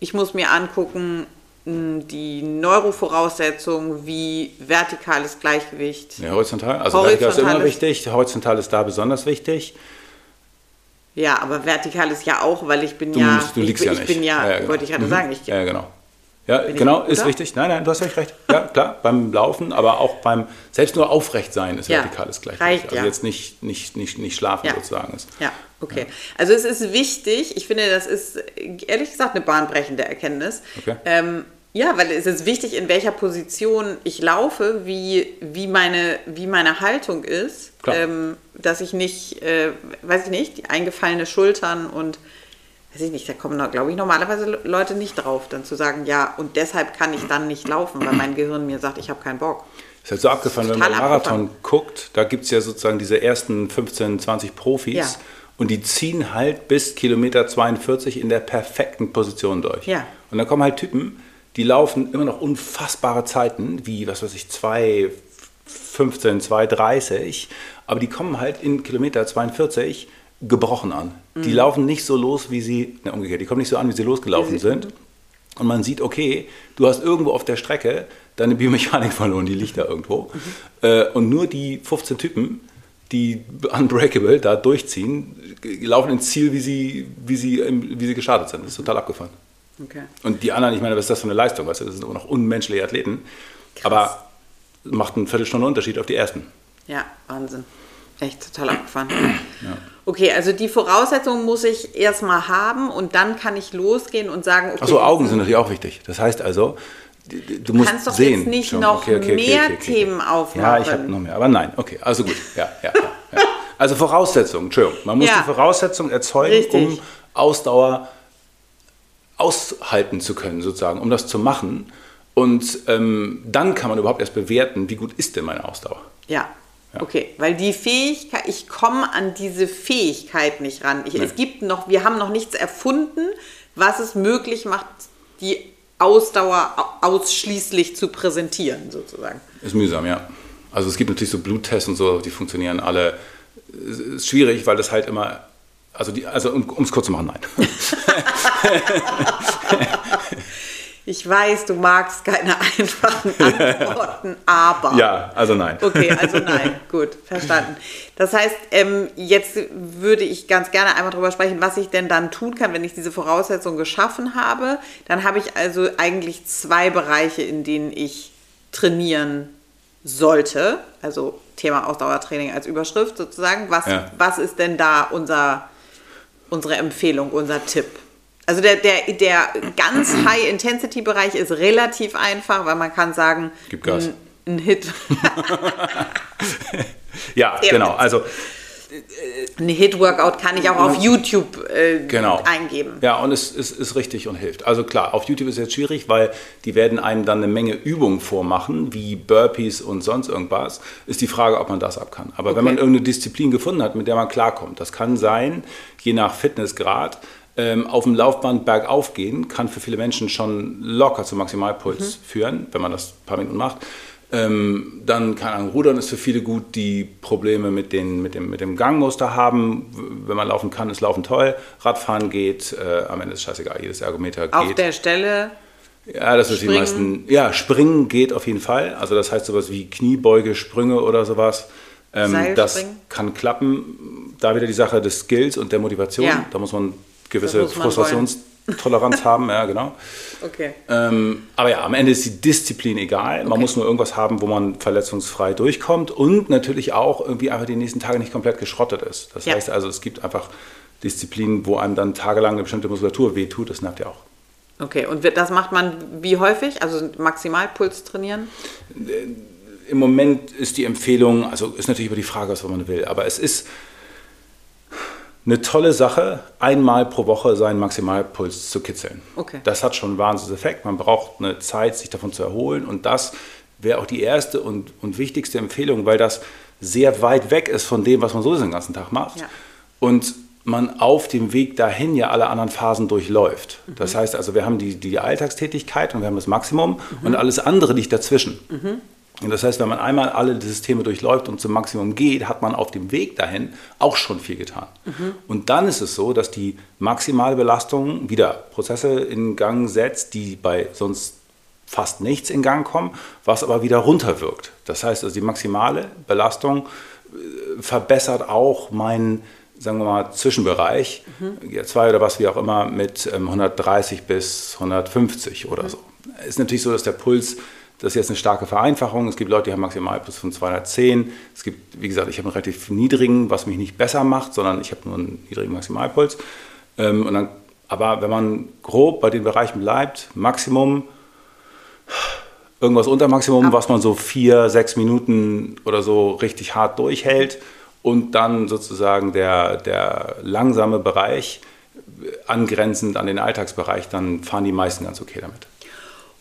ich muss mir angucken, die Neurovoraussetzungen wie vertikales Gleichgewicht. Ja, horizontal. Also horizontal ist immer wichtig, horizontal ist da besonders wichtig. Ja, aber vertikal ist ja auch, weil ich bin du ja. Du liegst ich, ja ich nicht. bin ja, ja genau. wollte ich gerade mhm. sagen, ich. Ja, genau. Ja, genau, ist richtig. Nein, nein, du hast völlig recht. Ja, klar, beim Laufen, aber auch beim, selbst nur aufrecht sein ist ja, vertikales Gleichgewicht. Reicht, also ja. jetzt nicht, nicht, nicht, nicht schlafen ja. sozusagen ist. Ja, okay. Also es ist wichtig, ich finde, das ist ehrlich gesagt eine bahnbrechende Erkenntnis. Okay. Ähm, ja, weil es ist wichtig, in welcher Position ich laufe, wie, wie, meine, wie meine Haltung ist, ähm, dass ich nicht, äh, weiß ich nicht, eingefallene Schultern und weiß ich nicht, da kommen, glaube ich, normalerweise Leute nicht drauf, dann zu sagen, ja, und deshalb kann ich dann nicht laufen, weil mein Gehirn mir sagt, ich habe keinen Bock. Ist halt so abgefahren, wenn man Marathon guckt, da gibt es ja sozusagen diese ersten 15, 20 Profis ja. und die ziehen halt bis Kilometer 42 in der perfekten Position durch. Ja. Und dann kommen halt Typen, die laufen immer noch unfassbare Zeiten, wie, was weiß ich, 2, 15, 2, 30, aber die kommen halt in Kilometer 42 gebrochen an. Mhm. Die laufen nicht so los, wie sie, ne, umgekehrt, die kommen nicht so an, wie sie losgelaufen sind. Und man sieht, okay, du hast irgendwo auf der Strecke deine Biomechanik [LAUGHS] verloren, die liegt da irgendwo. Mhm. Äh, und nur die 15 Typen, die unbreakable da durchziehen, laufen ins Ziel, wie sie, wie sie, wie sie gestartet sind. Das ist total abgefahren. Okay. Und die anderen, ich meine, was ist das für eine Leistung? Weißt du? Das sind immer noch unmenschliche Athleten. Krass. Aber macht eine Viertelstunde Unterschied auf die ersten. Ja, Wahnsinn. Echt total abgefahren. Ja. Okay, also die Voraussetzungen muss ich erstmal haben und dann kann ich losgehen und sagen, okay. Achso, Augen sind natürlich auch wichtig. Das heißt also, du musst kannst doch sehen. jetzt nicht schon. noch okay, okay, mehr okay, Themen aufmachen. Ja, ich habe noch mehr, aber nein, okay, also gut. Ja, ja, ja. Also Voraussetzungen, Entschuldigung. Man muss die Voraussetzungen erzeugen, Richtig. um Ausdauer aushalten zu können, sozusagen, um das zu machen. Und ähm, dann kann man überhaupt erst bewerten, wie gut ist denn meine Ausdauer. Ja, Okay, weil die Fähigkeit, ich komme an diese Fähigkeit nicht ran. Ich, nee. Es gibt noch, wir haben noch nichts erfunden, was es möglich macht, die Ausdauer ausschließlich zu präsentieren, sozusagen. Ist mühsam, ja. Also es gibt natürlich so Bluttests und so, die funktionieren alle. Ist schwierig, weil das halt immer, also, also um es kurz zu machen, nein. [LAUGHS] [LAUGHS] Ich weiß, du magst keine [LAUGHS] einfachen Antworten, aber. Ja, also nein. Okay, also nein. [LAUGHS] Gut, verstanden. Das heißt, ähm, jetzt würde ich ganz gerne einmal darüber sprechen, was ich denn dann tun kann, wenn ich diese Voraussetzungen geschaffen habe. Dann habe ich also eigentlich zwei Bereiche, in denen ich trainieren sollte. Also Thema Ausdauertraining als Überschrift sozusagen. Was, ja. was ist denn da unser, unsere Empfehlung, unser Tipp? Also der, der, der ganz High-Intensity-Bereich ist relativ einfach, weil man kann sagen, Gib Gas. Ein, ein Hit. [LAUGHS] ja, Sehr genau. Also ein Hit-Workout kann ich auch auf YouTube äh, genau. eingeben. Ja, und es ist, ist, richtig und hilft. Also klar, auf YouTube ist es jetzt schwierig, weil die werden einem dann eine Menge Übungen vormachen, wie Burpees und sonst irgendwas. Ist die Frage, ob man das ab kann. Aber okay. wenn man irgendeine Disziplin gefunden hat, mit der man klarkommt, das kann sein, je nach Fitnessgrad, auf dem Laufband bergauf gehen, kann für viele Menschen schon locker zum Maximalpuls mhm. führen, wenn man das ein paar Minuten macht. Ähm, dann kann ein Rudern ist für viele gut, die Probleme mit, den, mit, dem, mit dem Gangmuster haben. Wenn man laufen kann, ist Laufen toll. Radfahren geht, äh, am Ende ist scheißegal, jedes Ergometer geht. Auf der Stelle ja, das ist die meisten. Ja, springen geht auf jeden Fall. Also das heißt sowas wie Kniebeuge, Sprünge oder sowas Ähm, das kann klappen. Da wieder die Sache des Skills und der Motivation. Ja. Da muss man gewisse Frustrationstoleranz haben, ja, genau. [LAUGHS] Okay. Ähm, aber ja, am Ende ist die Disziplin egal. Okay. Man muss nur irgendwas haben, wo man verletzungsfrei durchkommt und natürlich auch irgendwie einfach die nächsten Tage nicht komplett geschrottet ist. Das ja. heißt also, es gibt einfach Disziplinen, wo einem dann tagelang eine bestimmte Muskulatur wehtut. Das nervt ja auch. Okay, und das macht man wie häufig? Also Maximalpuls trainieren? Im Moment ist die Empfehlung, also ist natürlich über die Frage, was man will, aber es ist eine tolle Sache, einmal pro Woche seinen Maximalpuls zu kitzeln. Okay. Das hat schon einen Wahnsinnseffekt. Man braucht eine Zeit, sich davon zu erholen und das wäre auch die erste und, und wichtigste Empfehlung, weil das sehr weit weg ist von dem, was man so den ganzen Tag macht. Ja. Und man auf dem Weg dahin ja alle anderen Phasen durchläuft. Mhm. Das heißt also, wir haben die, die Alltagstätigkeit und wir haben das Maximum mhm. und alles andere liegt dazwischen. Mhm. Und das heißt, wenn man einmal alle Systeme durchläuft und zum Maximum geht, hat man auf dem Weg dahin auch schon viel getan. Mhm. Und dann ist es so, dass die maximale Belastung wieder Prozesse in Gang setzt, die bei sonst fast nichts in Gang kommen, was aber wieder runterwirkt. Das heißt also, die maximale Belastung äh, verbessert auch meinen sagen wir mal, Zwischenbereich, mhm. G2 oder was wie auch immer, mit 130 ähm, bis 150 oder mhm. so. Ist natürlich so, dass der Puls, das ist jetzt eine starke Vereinfachung. Es gibt Leute, die haben Maximalpuls von 210. Es gibt, wie gesagt, ich habe einen relativ niedrigen, was mich nicht besser macht, sondern ich habe nur einen niedrigen Maximalpuls. Ähm, und dann, aber wenn man grob bei den Bereichen bleibt, Maximum, irgendwas unter Maximum, was man so vier, sechs Minuten oder so richtig hart durchhält und dann sozusagen der, der langsame Bereich angrenzend an den Alltagsbereich, dann fahren die meisten ganz okay damit.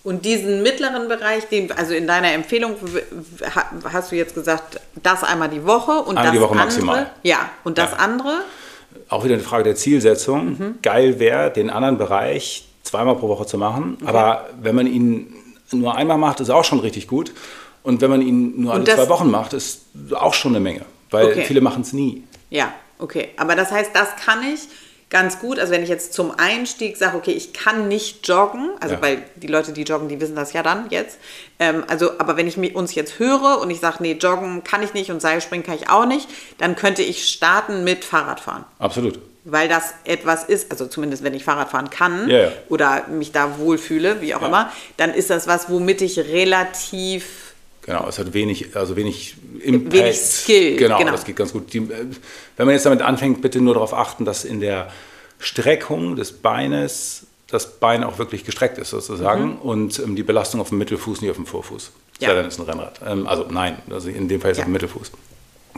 Und diesen mittleren Bereich, den, also in deiner Empfehlung hast du jetzt gesagt, das einmal die Woche und einmal das die Woche andere, maximal. Ja, und das ja. andere? Auch wieder eine Frage der Zielsetzung. Mhm. Geil wäre, den anderen Bereich zweimal pro Woche zu machen. Okay. Aber wenn man ihn nur einmal macht, ist auch schon richtig gut. Und wenn man ihn nur alle zwei Wochen macht, ist auch schon eine Menge. Weil okay. viele machen es nie. Ja, okay. Aber das heißt, das kann ich ganz gut. Also wenn ich jetzt zum Einstieg sage, okay, ich kann nicht joggen, also ja. weil die Leute, die joggen, die wissen das ja dann jetzt. Ähm, also, aber wenn ich uns jetzt höre und ich sage, nee, joggen kann ich nicht und Seilspringen kann ich auch nicht, dann könnte ich starten mit Fahrradfahren. Absolut. Weil das etwas ist, also zumindest wenn ich Fahrrad fahren kann ja, ja. oder mich da wohlfühle, wie auch immer, dann ist das was, womit ich relativ Genau, es hat wenig, also wenig Impact. Wenig Skill. Genau, genau. das geht ganz gut. Die, äh, wenn man jetzt damit anfängt, bitte nur darauf achten, dass in der Streckung des Beines das Bein auch wirklich gestreckt ist sozusagen mhm. und ähm, die Belastung auf dem Mittelfuß, nicht auf dem Vorfuß. Ja. Sei denn, ist ein Rennrad. Ähm, also nein, also in dem Fall ist es ja. auf dem Mittelfuß.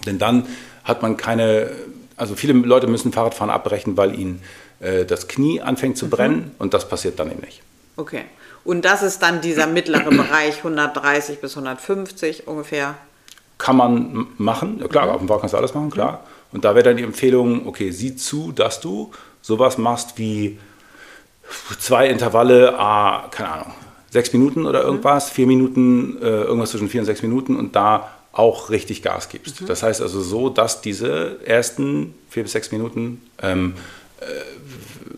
Denn dann hat man keine, also viele Leute müssen Fahrradfahren abbrechen, weil ihnen äh, das Knie anfängt zu mhm. brennen und das passiert dann eben nicht. Okay. Und das ist dann dieser mittlere [CLEARS THROAT] Bereich, 130 bis 150 ungefähr. Kann man machen, ja, klar, mhm. auf dem Bauch kannst du alles machen, klar. Und da wäre dann die Empfehlung, okay, sieh zu, dass du sowas machst wie zwei Intervalle, ah, keine Ahnung, sechs Minuten oder mhm. irgendwas, vier Minuten, äh, irgendwas zwischen vier und sechs Minuten und da auch richtig Gas gibst. Mhm. Das heißt also so, dass diese ersten vier bis sechs Minuten ähm, äh,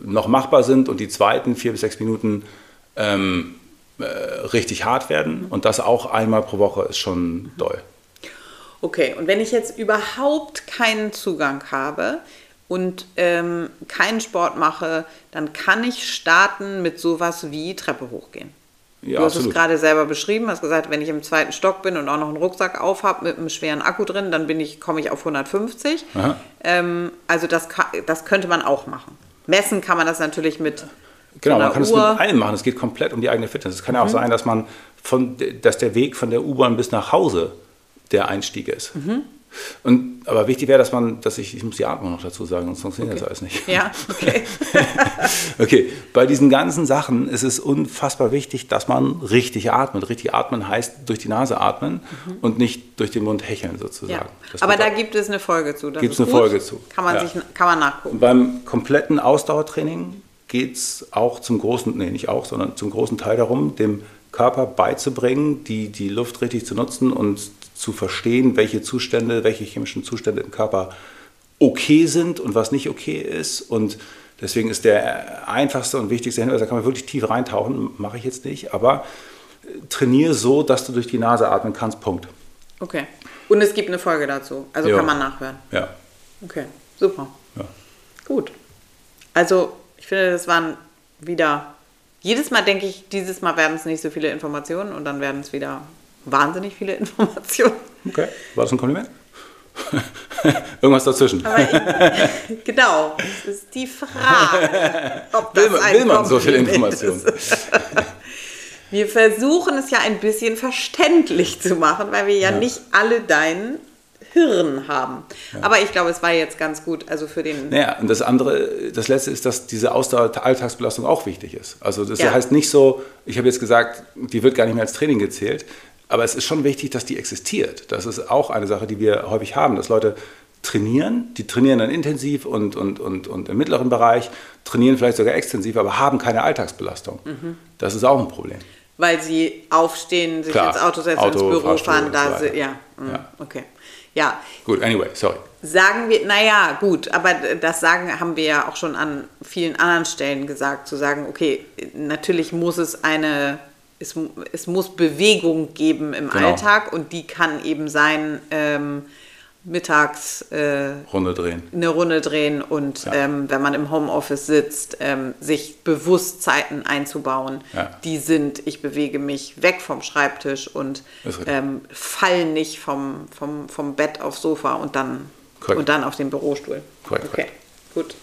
noch machbar sind und die zweiten vier bis sechs Minuten ähm, äh, richtig hart werden. Und das auch einmal pro Woche ist schon doll. Okay, und wenn ich jetzt überhaupt keinen Zugang habe und ähm, keinen Sport mache, dann kann ich starten mit sowas wie Treppe hochgehen. Ja, du hast absolut. es gerade selber beschrieben, hast gesagt, wenn ich im zweiten Stock bin und auch noch einen Rucksack auf habe mit einem schweren Akku drin, dann bin ich, komme ich auf 150. Ähm, also das, das könnte man auch machen. Messen kann man das natürlich mit Genau, man kann es mit allem machen. Es geht komplett um die eigene Fitness. Es kann ja mhm. auch sein, dass man von, dass der Weg von der U-Bahn bis nach Hause der Einstieg ist. Mhm. Und, aber wichtig wäre, dass man, dass ich, ich muss die Atmung noch dazu sagen, sonst funktioniert okay. das alles nicht. Ja, okay. [LAUGHS] okay, bei diesen ganzen Sachen ist es unfassbar wichtig, dass man richtig atmet. Richtig atmen heißt durch die Nase atmen mhm. und nicht durch den Mund hecheln sozusagen. Ja. Aber da gibt es eine Folge zu. Gibt es eine gut. Folge zu. Kann man, ja. sich, kann man nachgucken. Und beim kompletten Ausdauertraining geht es auch zum großen, nee, nicht auch, sondern zum großen Teil darum, dem Körper beizubringen, die, die Luft richtig zu nutzen und zu verstehen, welche Zustände, welche chemischen Zustände im Körper okay sind und was nicht okay ist. Und deswegen ist der einfachste und wichtigste Hinweis, da kann man wirklich tief reintauchen, mache ich jetzt nicht, aber trainiere so, dass du durch die Nase atmen kannst, Punkt. Okay. Und es gibt eine Folge dazu. Also Jo. kann man nachhören. Ja. Okay, super. ja. Gut. Also, ich finde, das waren wieder. Jedes Mal denke ich, dieses Mal werden es nicht so viele Informationen und dann werden es wieder wahnsinnig viele [LAUGHS] Informationen. Okay. War das ein Kompliment? [LAUGHS] Irgendwas dazwischen. Aber ich, [LAUGHS] genau, das ist die Frage. Ob das Will man, will man so viel Kompliment Information? ist. Wir versuchen es ja ein bisschen verständlich zu machen, weil wir ja, Ja. nicht alle dein Hirn haben. Aber ich glaube, es war jetzt ganz gut, also für den. Naja, und das andere, das letzte ist, dass diese Ausdauer der Alltagsbelastung auch wichtig ist. Also das Ja. heißt nicht so, ich habe jetzt gesagt, die wird gar nicht mehr als Training gezählt, aber es ist schon wichtig, dass die existiert. Das ist auch eine Sache, die wir häufig haben, dass Leute trainieren, die trainieren dann intensiv und, und, und, und im mittleren Bereich, trainieren vielleicht sogar extensiv, aber haben keine Alltagsbelastung. Mhm. Das ist auch ein Problem. Weil sie aufstehen, sich Klar. ins Auto setzen, Auto, ins Büro fahren, da so sie, ja, mm, Ja. okay. Ja, Gut, anyway, sorry. sagen wir, naja, gut, aber das sagen haben wir ja auch schon an vielen anderen Stellen gesagt, zu sagen, okay, natürlich muss es eine, es, es muss Bewegung geben im Genau. Alltag und die kann eben sein, ähm, mittags äh, Runde drehen. eine Runde drehen und Ja. ähm, wenn man im Homeoffice sitzt, ähm, sich bewusst Zeiten einzubauen, Ja. die sind, ich bewege mich weg vom Schreibtisch und ähm, fall nicht vom, vom, vom Bett aufs Sofa und dann, und dann auf den Bürostuhl. Korrekt, okay, gut.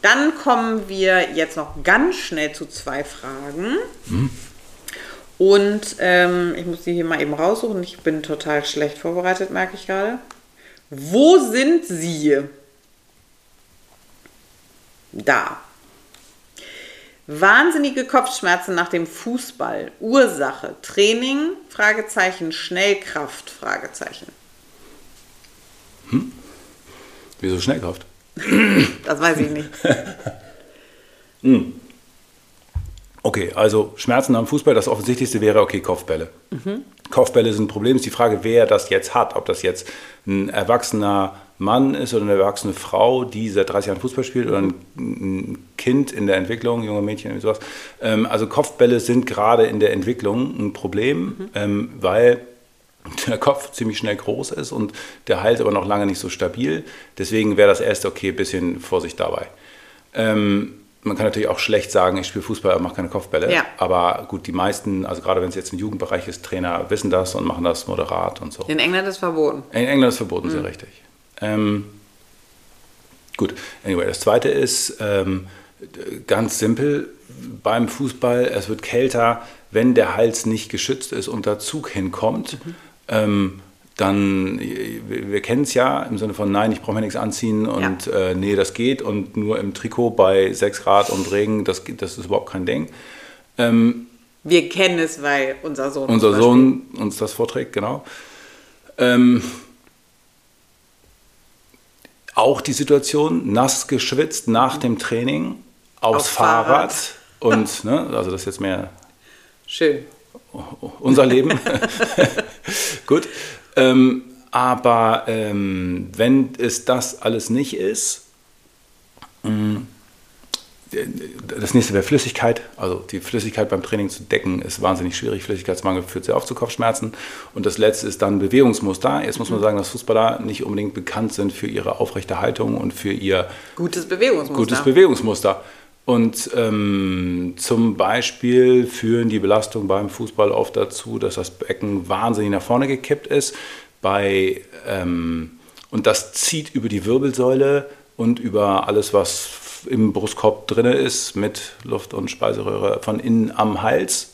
Dann kommen wir jetzt noch ganz schnell zu zwei Fragen. Mhm. Und ähm, ich muss die hier mal eben raussuchen. Ich bin total schlecht vorbereitet, merke ich gerade. Wo sind Sie? Da. Wahnsinnige Kopfschmerzen nach dem Fußball. Ursache. Training? Fragezeichen. Schnellkraft? Fragezeichen. Wieso Schnellkraft? Das weiß ich nicht. [LAUGHS] Okay, also Schmerzen am Fußball, das Offensichtlichste wäre, okay, Kopfbälle. Kopfbälle sind ein Problem, ist die Frage, wer das jetzt hat. Ob das jetzt ein erwachsener Mann ist oder eine erwachsene Frau, die seit 30 Jahren Fußball spielt oder ein, ein Kind in der Entwicklung, junge Mädchen, sowas. Ähm, also Kopfbälle sind gerade in der Entwicklung ein Problem, ähm, weil der Kopf ziemlich schnell groß ist und der Hals aber noch lange nicht so stabil. Deswegen wäre das erste okay, bisschen Vorsicht dabei. Ähm, man kann natürlich auch schlecht sagen, ich spiele Fußball, aber mache keine Kopfbälle. Ja. Aber gut, die meisten, also gerade wenn es jetzt im Jugendbereich ist, Trainer wissen das und machen das moderat und so. In England ist verboten. In England ist verboten, sehr richtig. Ähm, gut, anyway, das zweite ist ähm, ganz simpel beim Fußball, es wird kälter, wenn der Hals nicht geschützt ist und der Zug hinkommt. Ähm, dann, wir, kennen es ja im Sinne von, nein, ich brauche mir nichts anziehen und äh, nee, das geht und nur im Trikot bei 6 Grad und Regen, das, das ist überhaupt kein Ding. Wir kennen es, weil unser Sohn. Unser Sohn uns das vorträgt, genau. Ähm, auch die Situation, nass geschwitzt nach dem Training aufs Aufs Fahrrad. Fahrrad. [LAUGHS] Und, ne, also das ist jetzt mehr Schön. unser Leben. [LAUGHS] Gut. Ähm, aber ähm, wenn es das alles nicht ist, mh, das nächste wäre Flüssigkeit. Also die Flüssigkeit beim Training zu decken ist wahnsinnig schwierig. Flüssigkeitsmangel führt sehr oft zu Kopfschmerzen. Und das letzte ist dann Bewegungsmuster. Jetzt muss man sagen, dass Fußballer nicht unbedingt bekannt sind für ihre aufrechte Haltung und für ihr Gutes Bewegungsmuster. gutes Bewegungsmuster. Und ähm, zum Beispiel führen die Belastungen beim Fußball oft dazu, dass das Becken wahnsinnig nach vorne gekippt ist. Bei, ähm, und das zieht über die Wirbelsäule und über alles, was im Brustkorb drin ist, mit Luft- und Speiseröhre von innen am Hals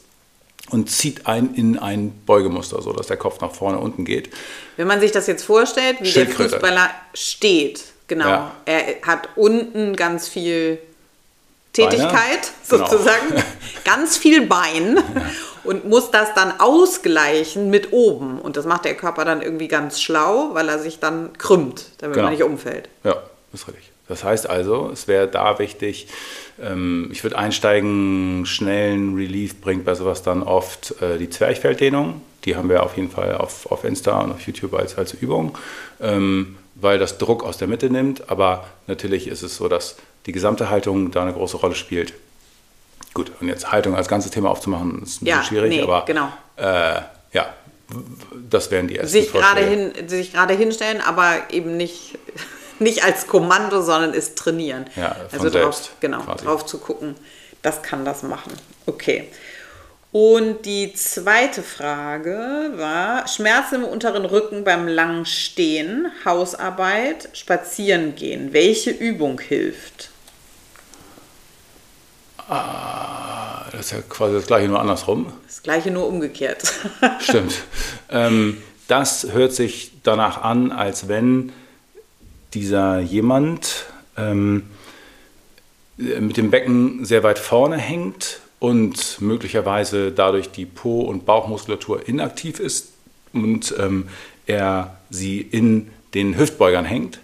und zieht ein in ein Beugemuster, sodass der Kopf nach vorne unten geht. Wenn man sich das jetzt vorstellt, wie der. Fußballer steht, genau. Ja. Er hat unten ganz viel Tätigkeit, Beine, genau. sozusagen, [LAUGHS] ganz viel Bein und muss das dann ausgleichen mit oben. Und das macht der Körper dann irgendwie ganz schlau, weil er sich dann krümmt, damit Genau. man nicht umfällt. Ja, ist richtig. Das heißt also, es wäre da wichtig, ähm, ich würde einsteigen, schnellen Relief bringt bei sowas dann oft äh, die Zwerchfelddehnung. Die haben wir auf jeden Fall auf, auf Insta und auf YouTube als, als Übung, ähm, weil das Druck aus der Mitte nimmt. Aber natürlich ist es so, dass die gesamte Haltung da eine große Rolle spielt. Gut, und jetzt Haltung als ganzes Thema aufzumachen, ist ein Ja, bisschen schwierig, nee, aber genau. äh, ja, das wären die ersten sich gerade, hin, sich gerade hinstellen, aber eben nicht, [LAUGHS] nicht als Kommando, sondern es trainieren. Ja, also drauf, selbst genau, quasi. drauf zu gucken, das kann das machen. Okay. Und die zweite Frage war: Schmerzen im unteren Rücken beim langen Stehen, Hausarbeit, Spazieren gehen. Welche Übung hilft? Das ist ja quasi das gleiche, nur andersrum. Das gleiche nur umgekehrt. [LAUGHS] Stimmt. ähm, das hört sich danach an, als wenn dieser jemand ähm, mit dem Becken sehr weit vorne hängt und möglicherweise dadurch die Po- und Bauchmuskulatur inaktiv ist und ähm, er sie in den Hüftbeugern hängt.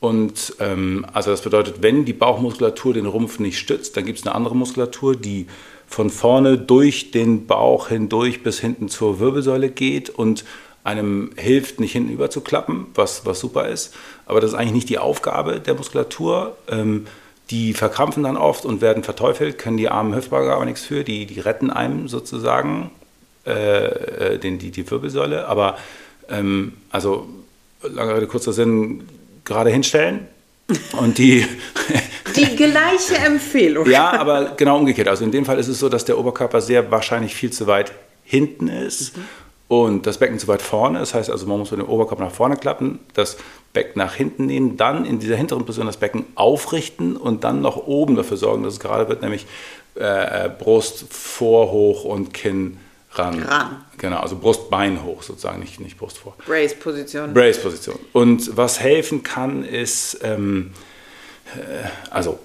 Und ähm, also das bedeutet, wenn die Bauchmuskulatur den Rumpf nicht stützt, dann gibt es eine andere Muskulatur, die von vorne durch den Bauch hindurch bis hinten zur Wirbelsäule geht und einem hilft, nicht hinten überzuklappen, was, was super ist. Aber das ist eigentlich nicht die Aufgabe der Muskulatur. Ähm, die verkrampfen dann oft und werden verteufelt, können die armen Hüftbeuger aber nichts für. Die, die retten einem sozusagen äh, äh, den, die, die Wirbelsäule. Aber ähm, also, lange Rede, kurzer Sinn, gerade hinstellen und die [LAUGHS] Die gleiche Empfehlung. ja, aber genau umgekehrt. Also in dem Fall ist es so, dass der Oberkörper sehr wahrscheinlich viel zu weit hinten ist und das Becken zu weit vorne. Das heißt also, man muss mit dem Oberkörper nach vorne klappen, das Becken nach hinten nehmen, dann in dieser hinteren Position das Becken aufrichten und dann noch oben dafür sorgen, dass es gerade wird, nämlich äh, Brust vor, hoch und Kinn ran. Ran. Genau, also Brustbein hoch sozusagen, nicht, nicht Brust vor. Brace-Position. Brace-Position. Und was helfen kann, ist, ähm, äh, also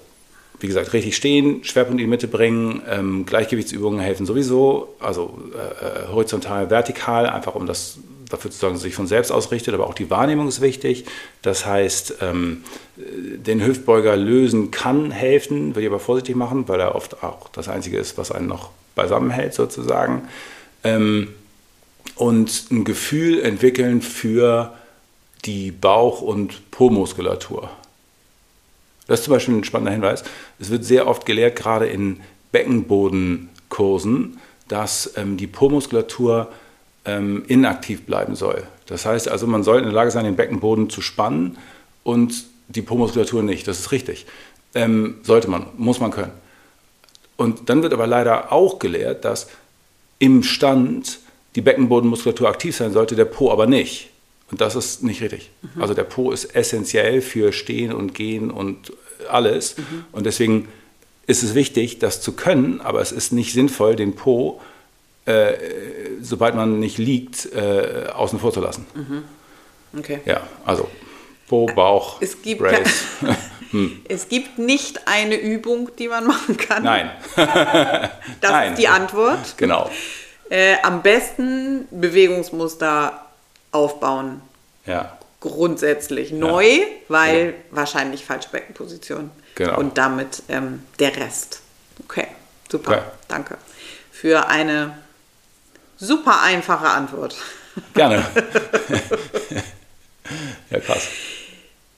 wie gesagt, richtig stehen, Schwerpunkt in die Mitte bringen, ähm, Gleichgewichtsübungen helfen sowieso, also äh, äh, horizontal, vertikal, einfach um das dafür zu sorgen, dass es sich von selbst ausrichtet, aber auch die Wahrnehmung ist wichtig. Das heißt, ähm, den Hüftbeuger lösen kann helfen, würde ich aber vorsichtig machen, weil er oft auch das Einzige ist, was einen noch beisammen hält sozusagen. Ähm, und ein Gefühl entwickeln für die Bauch- und Po-Muskulatur. Das ist zum Beispiel ein spannender Hinweis. Es wird sehr oft gelehrt, gerade in Beckenbodenkursen, dass ähm, die Po-Muskulatur ähm, inaktiv bleiben soll. Das heißt also, man soll in der Lage sein, den Beckenboden zu spannen und die Po-Muskulatur nicht. Das ist richtig. Ähm, sollte man, muss man können. Und dann wird aber leider auch gelehrt, dass im Stand die Beckenbodenmuskulatur aktiv sein sollte, der Po aber nicht. Und das ist nicht richtig. Also der Po ist essentiell für Stehen und Gehen und alles. Und deswegen ist es wichtig, das zu können, aber es ist nicht sinnvoll, den Po, äh, sobald man nicht liegt, äh, außen vor zu lassen. Okay. Ja, also Po, Bauch, Es gibt, Brace. [LAUGHS] es gibt nicht eine Übung, die man machen kann. Nein, [LAUGHS] Das Nein. ist die Antwort. genau. Äh, am besten Bewegungsmuster aufbauen. Ja, Grundsätzlich neu, weil wahrscheinlich falsche Beckenposition. Genau. Und damit ähm, der Rest. Okay, super. Okay. Danke. Für eine super einfache Antwort. gerne. [LAUGHS] ja, krass.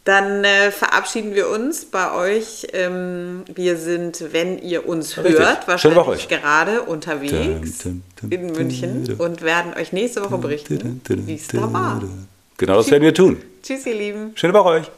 Dann äh, verabschieden wir uns bei euch. Ähm, wir sind, wenn ihr uns Richtig. hört, wahrscheinlich gerade unterwegs Dum, dum, dum, in München und werden euch nächste Woche berichten, wie es da war. Genau das werden wir tun. [LAUGHS] Tschüss, ihr Lieben. Schöne Woche euch.